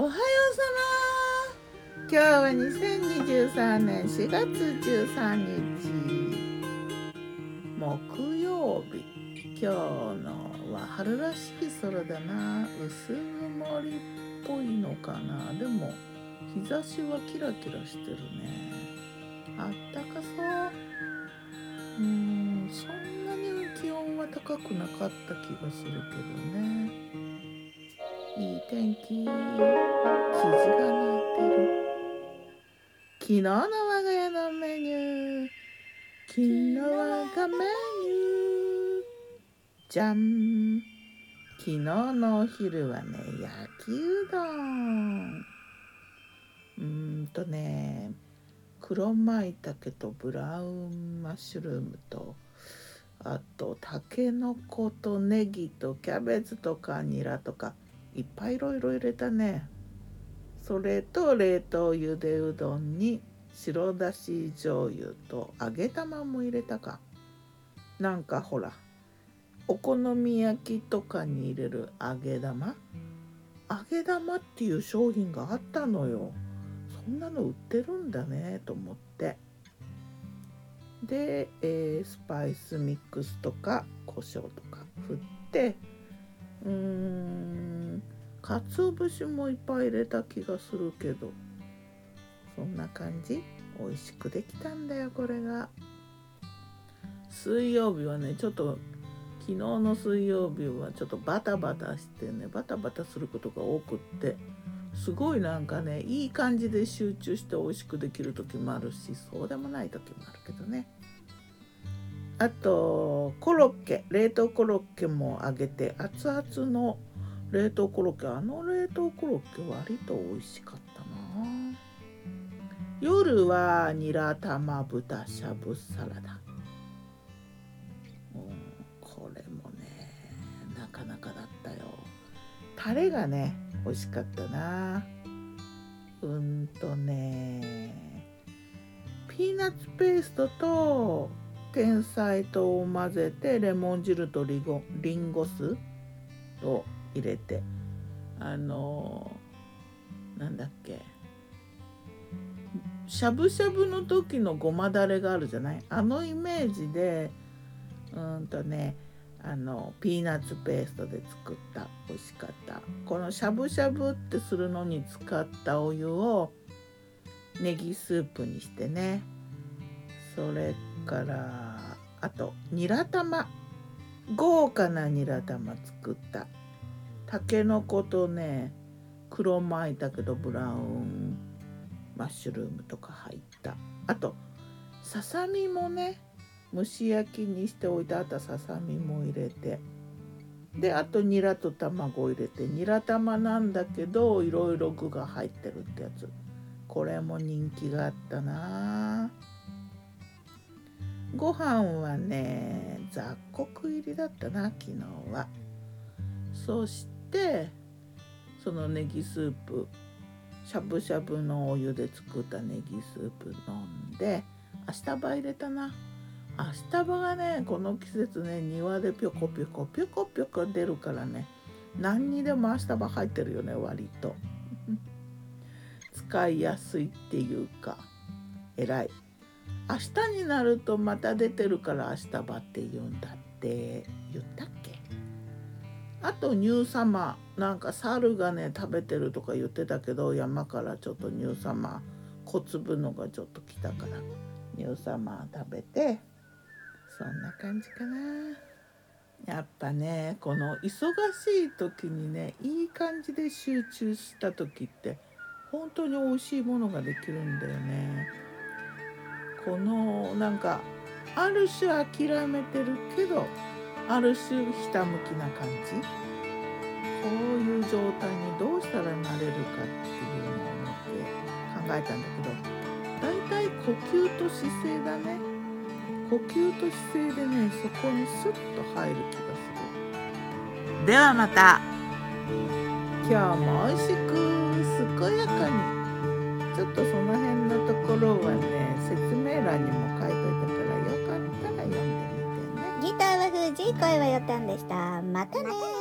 おはようさま今日は2023年4月13日。木曜日。今日のは春らしい空だな。薄曇りっぽいのかな。でも日差しはキラキラしてるね。あったかそう。うん。そんなに気温は高くなかった気がするけどね。いい天気キジが鳴い。てる昨日の我が家のメニュー昨日我がメニューじゃん昨日のお昼はね焼きうどんうんとね黒舞茸とブラウンマッシュルームとあとたけのことネギとキャベツとかニラとかいっぱいいろいろ入れたね。それと冷凍ゆでうどんに白だし醤油と揚げ玉も入れたか。なんかほらお好み焼きとかに入れる揚げ玉？揚げ玉っていう商品があったのよ。そんなの売ってるんだねと思って。で、えースパイスミックスとか胡椒とか振って。うーん。鰹節もいっぱい入れた気がするけど。そんな感じ。美味しくできたんだよこれが。水曜日はねちょっと昨日の水曜日はちょっとバタバタしてねバタバタすることが多くってすごいなんかねいい感じで集中して美味しくできる時もあるしそうでもない時もあるけどね。あとコロッケ冷凍コロッケも揚げて熱々の冷凍コロッケあの冷凍コロッケ割と美味しかったな。夜はニラ玉豚しゃぶサラダ。これもねなかなかだったよ。タレがね美味しかったな。うんとねピーナッツペーストと天才糖を混ぜてレモン汁とリゴリンゴ酢を入れてあのなんだっけ。しゃぶしゃぶの時のごまだれがあるじゃない？あのイメージでうんとねあのピーナッツペーストで作った美味しかった。このしゃぶしゃぶってするのに使ったお湯をネギスープにしてね。それからあとニラ玉。豪華なニラ玉作った。たけのことね黒舞茸とブラウンマッシュルームとか入った。あとささみもね蒸し焼きにしておいてあったささみも入れて。であとニラと卵を入れて。ニラ玉なんだけどいろいろ具が入ってるってやつ。これも人気があったな。ご飯はね雑穀入りだったな昨日は。そしてそのネギスープしゃぶしゃぶのお湯で作ったネギスープ飲んで明日葉入れたな。明日葉がねこの季節ね庭でぴょこぴょこぴょこぴょこ出るからね何にでも明日葉入ってるよね割と。使いやすいっていうか偉い。明日になるとまた出てるから明日葉って言うんだって言ったっけ？あと乳様なんか猿がね食べてるとか言ってたけど山からちょっと乳様小粒のがちょっと来たから乳様食べてそんな感じかな。やっぱねこの忙しい時にねいい感じで集中した時って本当に美味しいものができるんだよね。このなんかある種諦めてるけどある種ひたむきな感じ。こういう状態にどうしたらなれるかっていうのを思って考えたんだけどだいたい呼吸と姿勢だね。呼吸と姿勢でねそこにスッと入る気がする。ではまた。今日も美味しく健やかに。ちょっとその辺のところはね説明欄にも書いておいたからよかったら読んでギターは藤井声はよたんでした。またね